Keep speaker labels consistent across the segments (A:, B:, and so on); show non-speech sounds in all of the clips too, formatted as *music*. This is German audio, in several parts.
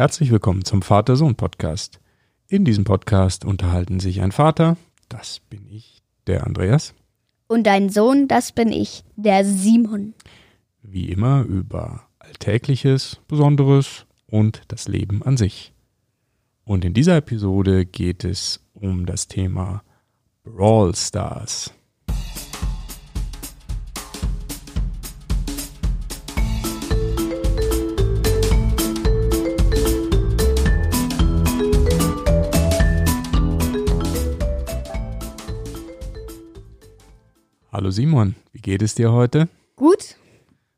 A: Herzlich willkommen zum Vater-Sohn-Podcast. In diesem Podcast unterhalten sich ein Vater, das bin ich, der Andreas,
B: Und dein Sohn, das bin ich, der Simon.
A: wie immer über Alltägliches, Besonderes und das Leben an sich. Und in dieser Episode geht es um das Thema Brawl Stars. Hallo Simon, wie geht es dir heute?
B: Gut?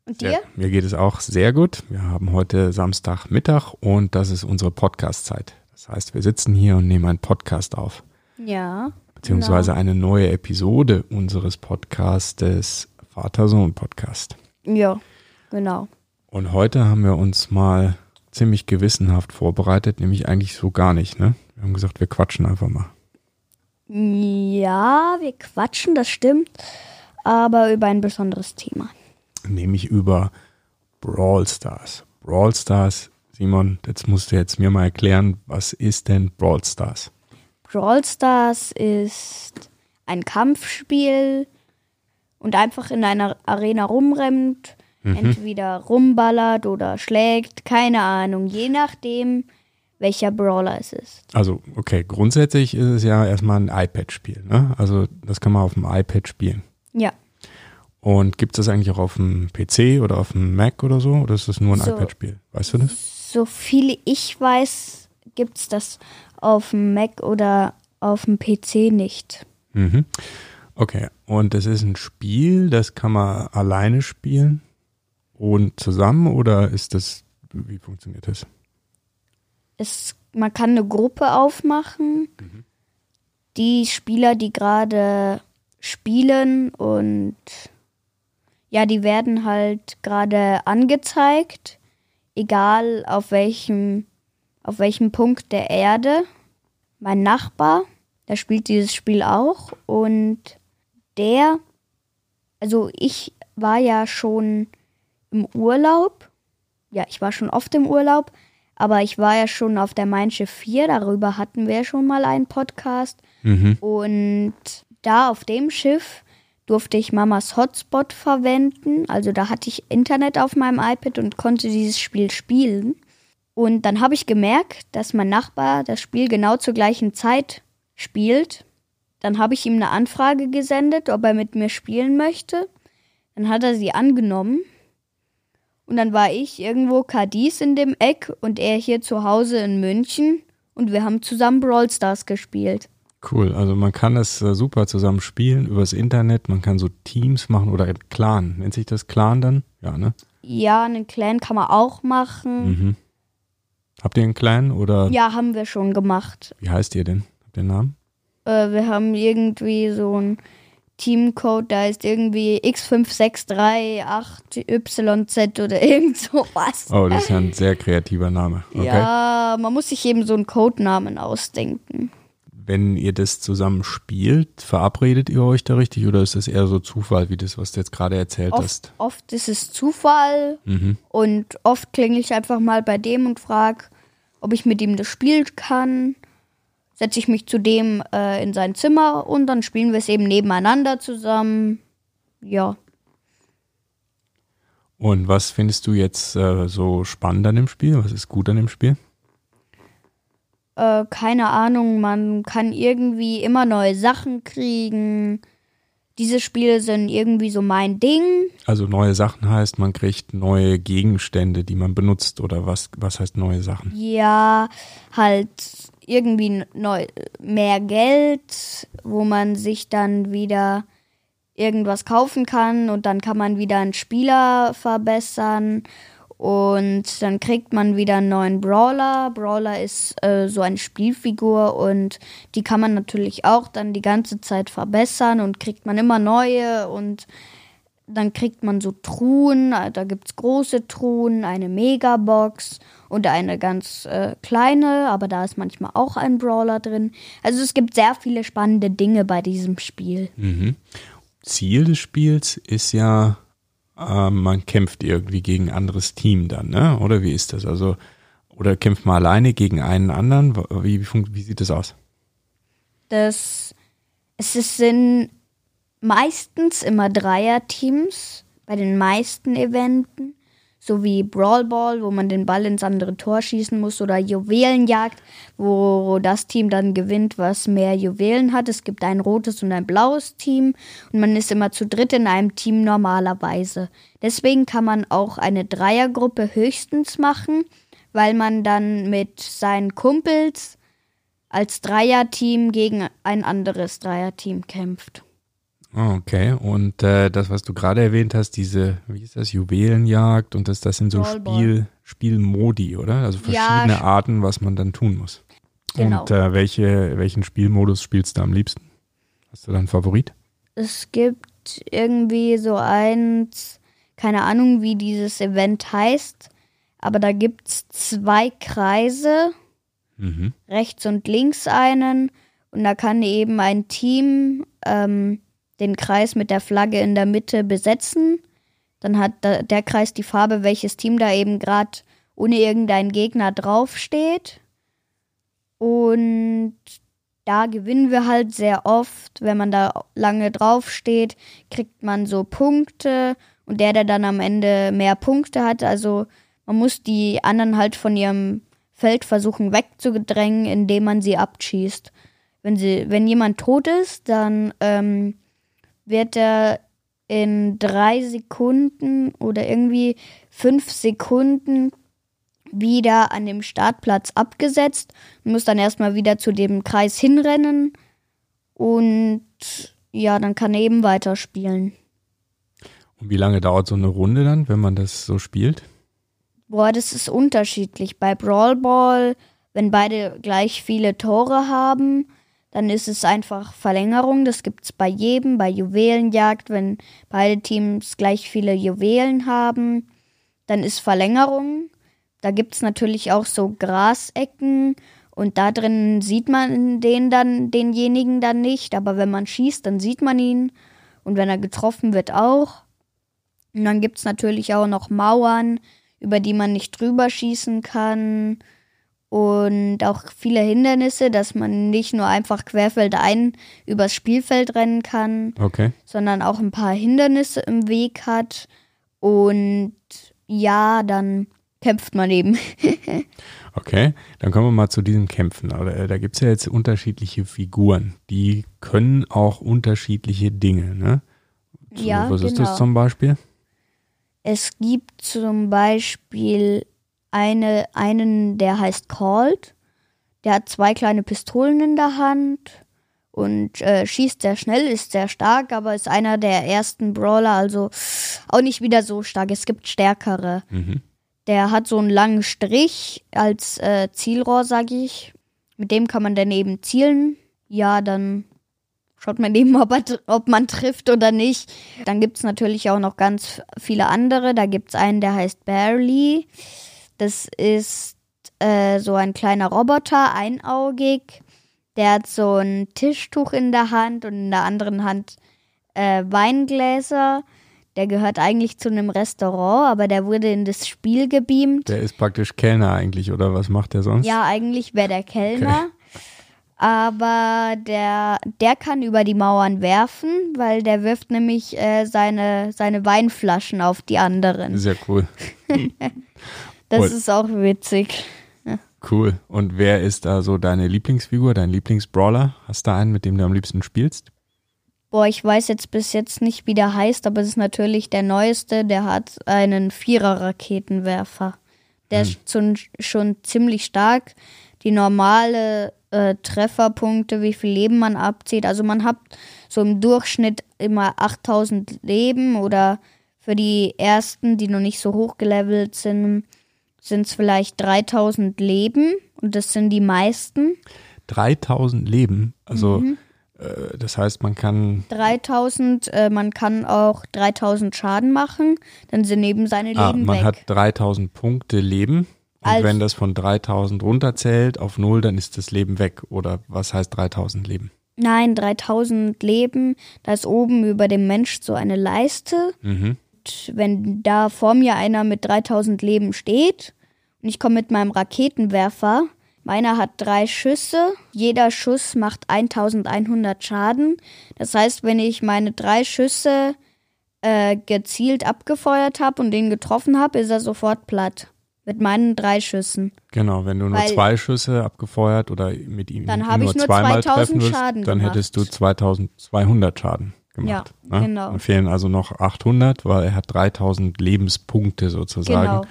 B: Und dir?
A: Ja, mir geht es auch sehr gut. Wir haben heute Samstagmittag und das ist unsere Podcast-Zeit. Das heißt, wir sitzen hier und nehmen einen Podcast auf,
B: Ja.
A: beziehungsweise eine neue Episode unseres Podcastes Vater-Sohn-Podcast.
B: Ja, genau.
A: Und heute haben wir uns mal ziemlich gewissenhaft vorbereitet, nämlich eigentlich so gar nicht, ne? Wir haben gesagt, wir quatschen einfach mal.
B: Ja, wir quatschen, das stimmt. Aber über ein besonderes Thema.
A: Nämlich über Brawl Stars. Brawl Stars, Simon, jetzt musst du jetzt mir mal erklären, was ist denn Brawl Stars?
B: Brawl Stars ist ein Kampfspiel und einfach in einer Arena rumrennt, entweder rumballert oder schlägt, keine Ahnung, je nachdem, welcher Brawler es ist.
A: Also, okay, grundsätzlich ist es ja erstmal ein iPad-Spiel, ne? Also, das kann man auf dem iPad spielen.
B: Ja,
A: Und gibt es das eigentlich auch auf dem PC oder auf dem Mac oder so? Oder ist das nur ein
B: So.
A: iPad-Spiel? Weißt du das?
B: so viel ich weiß, gibt's das auf dem Mac oder auf dem PC nicht.
A: Mhm. Okay, und das ist ein Spiel, das kann man alleine spielen und zusammen oder ist das, wie funktioniert das?
B: es, man kann eine Gruppe aufmachen. Die Spieler, die gerade spielen und ja, die werden halt gerade angezeigt, egal auf welchem, auf welchem Punkt der Erde. Mein Nachbar, der spielt dieses Spiel auch und der, also ich war ja schon im Urlaub. Ja, ich war schon oft im Urlaub, aber ich war ja schon auf der Mein Schiff 4, darüber hatten wir schon mal einen Podcast.
A: Mhm.
B: Und da auf dem Schiff durfte ich Mamas Hotspot verwenden. Also da hatte ich Internet auf meinem iPad und konnte dieses Spiel spielen. Und dann habe ich gemerkt, dass mein Nachbar das Spiel genau zur gleichen Zeit spielt. Dann habe ich ihm eine Anfrage gesendet, ob er mit mir spielen möchte. Dann hat er sie angenommen. Und dann war ich irgendwo Cadiz in dem Eck und er hier zu Hause in München. Und wir haben zusammen Brawl Stars gespielt.
A: Cool, also man kann es äh, super zusammen spielen übers Internet, man kann so Teams machen oder ein Clan. Nennt sich das Clan dann? Ja, ne?
B: Ja, einen Clan kann man auch machen.
A: Mhm. Habt ihr einen Clan oder
B: Ja, haben wir schon gemacht.
A: wie heißt ihr denn? Habt ihr einen Namen?
B: Äh, wir haben irgendwie so ein Teamcode, da ist irgendwie X5638YZ oder *laughs* irgend sowas.
A: Oh, das ist ja ein sehr kreativer Name. Okay.
B: Ja, man muss sich eben so einen Codenamen ausdenken.
A: Wenn ihr das zusammen spielt, verabredet ihr euch da richtig oder ist das eher so Zufall, wie das, was du jetzt gerade erzählt
B: Oft,
A: hast?
B: oft ist es Zufall
A: Mhm.
B: und oft klingel ich einfach mal bei dem und frage, ob ich mit ihm das spielen kann. Setze ich mich zu dem äh, in sein Zimmer und dann spielen wir es eben nebeneinander zusammen. Ja.
A: Und was findest du jetzt äh, so spannend an dem Spiel? Was ist gut an dem Spiel?
B: Äh, keine Ahnung, man kann irgendwie immer neue Sachen kriegen. Diese Spiele sind irgendwie so mein Ding.
A: Also neue Sachen heißt, man kriegt neue Gegenstände, die man benutzt oder was, was heißt neue Sachen?
B: Ja, halt irgendwie neu, mehr Geld, wo man sich dann wieder irgendwas kaufen kann und dann kann man wieder einen Spieler verbessern und dann kriegt man wieder einen neuen Brawler. Brawler ist äh, so eine Spielfigur und die kann man natürlich auch dann die ganze Zeit verbessern und kriegt man immer neue und dann kriegt man so Truhen, da gibt es große Truhen, eine Megabox und eine ganz äh, kleine, aber da ist manchmal auch ein Brawler drin. Also es gibt sehr viele spannende Dinge bei diesem Spiel.
A: Mhm. Ziel des Spiels ist ja, äh, man kämpft irgendwie gegen ein anderes Team dann, ne? Oder wie ist das? Also, Oder kämpft man alleine gegen einen anderen? Wie, wie, wie sieht das aus?
B: Das, es sind meistens immer Dreierteams bei den meisten Eventen so wie Brawl Ball, wo man den Ball ins andere Tor schießen muss, oder Juwelenjagd, wo das Team dann gewinnt, was mehr Juwelen hat. Es gibt ein rotes und ein blaues Team und man ist immer zu dritt in einem Team normalerweise. Deswegen kann man auch eine Dreiergruppe höchstens machen, weil man dann mit seinen Kumpels als Dreierteam gegen ein anderes Dreierteam kämpft.
A: Ah, okay, und äh, das, was du gerade erwähnt hast, diese, wie ist das, Juwelenjagd und das, das sind so Spiel, Spielmodi, oder? Also verschiedene ja, Arten, was man dann tun muss. Genau. Und äh, welche, welchen Spielmodus spielst du am liebsten? Hast du da einen Favorit?
B: Es gibt irgendwie so eins, keine Ahnung, wie dieses Event heißt, aber da gibt es zwei Kreise, mhm. rechts und links einen, und da kann eben ein Team ähm, den Kreis mit der Flagge in der Mitte besetzen. Dann hat der Kreis die Farbe, welches Team da eben gerade ohne irgendeinen Gegner draufsteht. Und da gewinnen wir halt sehr oft. Wenn man da lange draufsteht, kriegt man so Punkte. Und der, der dann am Ende mehr Punkte hat, also man muss die anderen halt von ihrem Feld versuchen wegzudrängen, indem man sie abschießt. Wenn, sie, wenn jemand tot ist, dann ähm, wird er in drei Sekunden oder irgendwie fünf Sekunden wieder an dem Startplatz abgesetzt und muss dann erstmal wieder zu dem Kreis hinrennen und ja, dann kann er eben weiterspielen.
A: Und wie lange dauert so eine Runde dann, wenn man das so spielt?
B: Boah, das ist unterschiedlich. Bei Brawl Ball, wenn beide gleich viele Tore haben, dann ist es einfach Verlängerung. Das gibt es bei jedem, bei Juwelenjagd, wenn beide Teams gleich viele Juwelen haben, dann ist Verlängerung. Da gibt es natürlich auch so Grasecken und da drin sieht man den dann, denjenigen dann nicht, aber wenn man schießt, dann sieht man ihn und wenn er getroffen wird auch. Und dann gibt es natürlich auch noch Mauern, über die man nicht drüber schießen kann und auch viele Hindernisse, dass man nicht nur einfach querfeldein übers Spielfeld rennen kann,
A: okay.
B: sondern auch ein paar Hindernisse im Weg hat. Und ja, dann kämpft man eben. *laughs*
A: okay, dann kommen wir mal zu diesem Kämpfen. Äh, da gibt es ja jetzt unterschiedliche Figuren, die können auch unterschiedliche Dinge, ne?
B: Ja,
A: Was
B: genau.
A: ist das zum Beispiel?
B: Es gibt zum Beispiel eine, einen, der heißt Called. Der hat zwei kleine Pistolen in der Hand und äh, schießt sehr schnell, ist sehr stark, aber ist einer der ersten Brawler, also auch nicht wieder so stark. Es gibt stärkere. Mhm. Der hat so einen langen Strich als äh, Zielrohr, sag ich. Mit dem kann man dann eben zielen. Ja, dann schaut man eben, *laughs* ob, er, ob man trifft oder nicht. Dann gibt es natürlich auch noch ganz viele andere. Da gibt es einen, der heißt Barely. Das ist äh, so ein kleiner Roboter, einaugig. Der hat so ein Tischtuch in der Hand und in der anderen Hand äh, Weingläser. Der gehört eigentlich zu einem Restaurant, aber der wurde in das Spiel gebeamt.
A: Der ist praktisch Kellner eigentlich, oder was macht der sonst?
B: Ja, eigentlich wäre der Kellner. Okay. Aber der, der kann über die Mauern werfen, weil der wirft nämlich äh, seine, seine Weinflaschen auf die anderen.
A: Sehr cool. *laughs*
B: Das und, ist auch witzig. Ja.
A: Cool. Und wer ist da so deine Lieblingsfigur, dein Lieblingsbrawler? Hast du einen, mit dem du am liebsten spielst?
B: Boah, ich weiß jetzt bis jetzt nicht, wie der heißt, aber es ist natürlich der neueste. Der hat einen Vierer-Raketenwerfer. Der hm. ist schon, schon ziemlich stark. Die normale äh, Trefferpunkte, wie viel Leben man abzieht. Also man hat so im Durchschnitt immer 8000 Leben oder für die ersten, die noch nicht so hoch gelevelt sind, sind es vielleicht 3000 Leben und das sind die meisten.
A: 3000 Leben, also mhm. äh, das heißt, man kann
B: 3000, äh, man kann auch 3000 Schaden machen, dann sind eben seine ah, Leben
A: man
B: weg.
A: hat 3000 Punkte Leben und Als, wenn das von 3000 runterzählt auf null, dann ist das Leben weg oder was heißt 3000 Leben?
B: Nein, 3000 Leben, da ist oben über dem Mensch so eine Leiste. Mhm wenn da vor mir einer mit 3000 Leben steht und ich komme mit meinem Raketenwerfer. Meiner hat drei Schüsse. Jeder Schuss macht 1100 Schaden. Das heißt, wenn ich meine drei Schüsse äh, gezielt abgefeuert habe und den getroffen habe, ist er sofort platt. Mit meinen drei Schüssen.
A: Genau, wenn du nur
B: Weil-
A: zwei Schüsse abgefeuert oder mit ihm
B: Dann habe
A: nur
B: ich nur
A: zweimal
B: 2000
A: treffen willst,
B: Schaden
A: dann
B: gemacht.
A: hättest du 2200 Schaden gemacht.
B: Ja,
A: ne?
B: genau.
A: Dann fehlen also noch 800, weil er hat 3000 Lebenspunkte sozusagen.
B: Genau.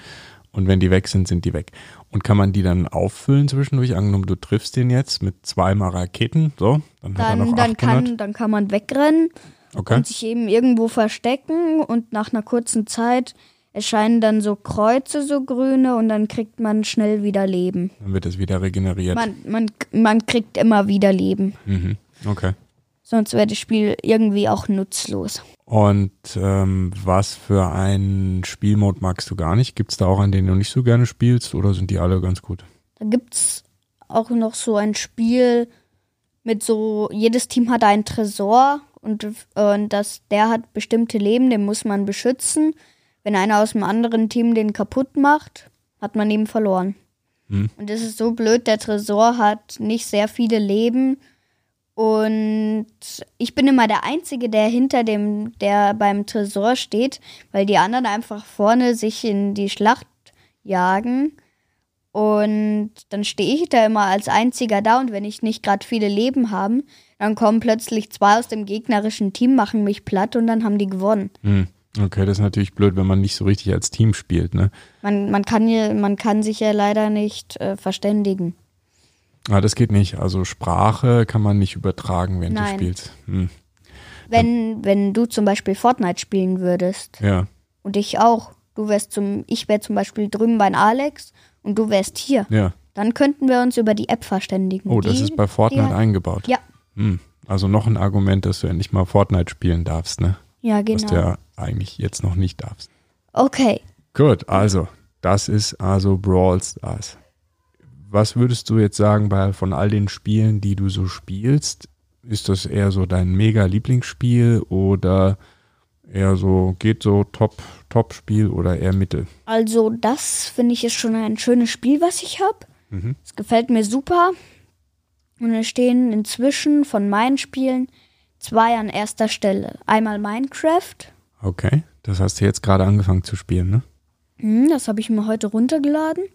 A: Und wenn die weg sind, sind die weg. Und kann man die dann auffüllen zwischendurch? Angenommen, du triffst den jetzt mit zweimal Raketen, so, dann, hat er noch
B: Dann, dann,
A: 800.
B: kann, dann kann man wegrennen
A: okay.
B: und sich eben irgendwo verstecken und nach einer kurzen Zeit erscheinen dann so Kreuze, so grüne und dann kriegt man schnell wieder Leben.
A: Dann wird es wieder regeneriert.
B: Man, man, man kriegt immer wieder Leben.
A: Mhm. Okay.
B: Sonst wäre das Spiel irgendwie auch nutzlos.
A: Und ähm, was für einen Spielmode magst du gar nicht? Gibt es da auch einen, den du nicht so gerne spielst oder sind die alle ganz gut?
B: Da gibt's auch noch so ein Spiel mit so, jedes Team hat einen Tresor und, und das, der hat bestimmte Leben, den muss man beschützen. Wenn einer aus dem anderen Team den kaputt macht, hat man eben verloren.
A: Hm.
B: Und das ist so blöd, der Tresor hat nicht sehr viele Leben. Und ich bin immer der Einzige, der hinter dem, der beim Tresor steht, weil die anderen einfach vorne sich in die Schlacht jagen. Und dann stehe ich da immer als einziger da und wenn ich nicht gerade viele Leben habe, dann kommen plötzlich zwei aus dem gegnerischen Team, machen mich platt und dann haben die gewonnen.
A: Hm. Okay, das ist natürlich blöd, wenn man nicht so richtig als Team spielt, ne?
B: Man, man, kann, ja, man kann sich ja leider nicht äh, verständigen.
A: Ah, das geht nicht. Also Sprache kann man nicht übertragen, wenn
B: Nein.
A: du spielst. Hm.
B: Wenn, wenn du zum Beispiel Fortnite spielen würdest
A: Ja.
B: und ich auch, du wärst zum, ich wäre zum Beispiel drüben bei Alex und du wärst hier,
A: Ja.
B: dann könnten wir uns über die App verständigen.
A: Oh, das
B: Die-
A: ist bei Fortnite
B: die-
A: eingebaut.
B: Ja,
A: Hm. Also noch ein Argument, dass du endlich mal Fortnite spielen darfst, ne?
B: ja,
A: Was
B: genau.
A: du ja eigentlich jetzt noch nicht darfst.
B: Okay,
A: Gut, also, das ist also Brawl Stars. Was würdest du jetzt sagen, bei, von all den Spielen, die du so spielst, ist das eher so dein mega Lieblingsspiel oder eher so, geht so Top, Top-Spiel oder eher Mittel?
B: also das finde ich ist schon ein schönes Spiel, was ich habe.
A: Mhm.
B: Es gefällt mir super. Und es stehen inzwischen von meinen Spielen zwei an erster Stelle. Einmal Minecraft,
A: Okay, das hast du jetzt gerade angefangen zu spielen, ne?
B: hm, das habe ich mir heute runtergeladen.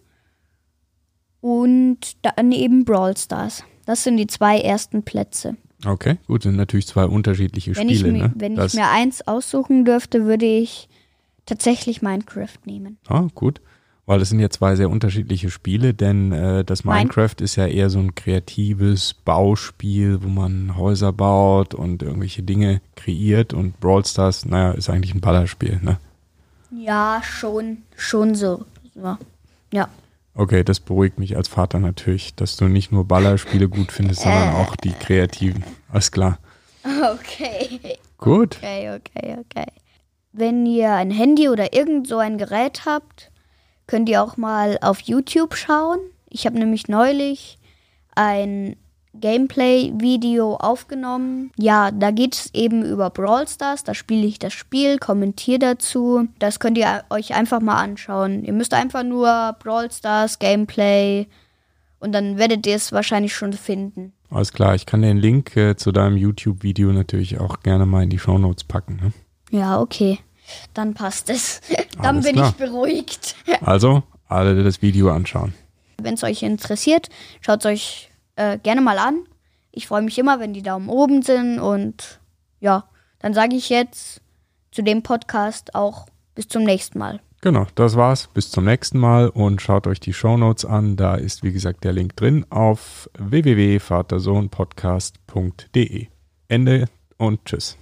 B: Und dann eben Brawl Stars. Das sind die zwei ersten Plätze.
A: Okay, gut, sind natürlich zwei unterschiedliche
B: Wenn, ich
A: Spiele,
B: mir,
A: ne?
B: wenn
A: das,
B: ich mir eins aussuchen dürfte, würde ich tatsächlich Minecraft nehmen.
A: Ah, gut. Weil das sind ja zwei sehr unterschiedliche Spiele, denn äh, das Minecraft ist ja eher so ein kreatives Bauspiel, wo man Häuser baut und irgendwelche Dinge kreiert und Brawl Stars, naja, ist eigentlich ein Ballerspiel, ne?
B: Ja, schon, schon so. so. Ja.
A: Okay, das beruhigt mich als Vater natürlich, dass du nicht nur Ballerspiele gut findest, sondern auch die kreativen. Alles klar. *laughs*
B: Okay.
A: Gut.
B: Okay, okay, okay. Wenn ihr ein Handy oder irgend so ein Gerät habt, könnt ihr auch mal auf YouTube schauen. Ich habe nämlich neulich ein Gameplay-Video aufgenommen. Ja, da geht es eben über Brawl Stars. Da spiele ich das Spiel, kommentiere dazu. Das könnt ihr euch einfach mal anschauen. Ihr müsst einfach nur Brawl Stars Gameplay und dann werdet ihr es wahrscheinlich schon finden.
A: Alles klar, ich kann den Link äh, zu deinem YouTube-Video natürlich auch gerne mal in die Shownotes packen. Ne?
B: Ja, okay. Dann passt es. *laughs* Dann
A: Alles
B: bin
A: klar.
B: ich beruhigt. *laughs*
A: Also, alle das Video anschauen.
B: Wenn es euch interessiert, schaut es euch äh, gerne mal an. Ich freue mich immer, wenn die Daumen oben sind. Und ja, dann sage ich jetzt zu dem Podcast auch bis zum nächsten Mal.
A: Genau, das war's. Bis zum nächsten Mal und schaut euch die Shownotes an. Da ist, wie gesagt, der Link drin auf www.vatersohnpodcast.de. Ende und tschüss.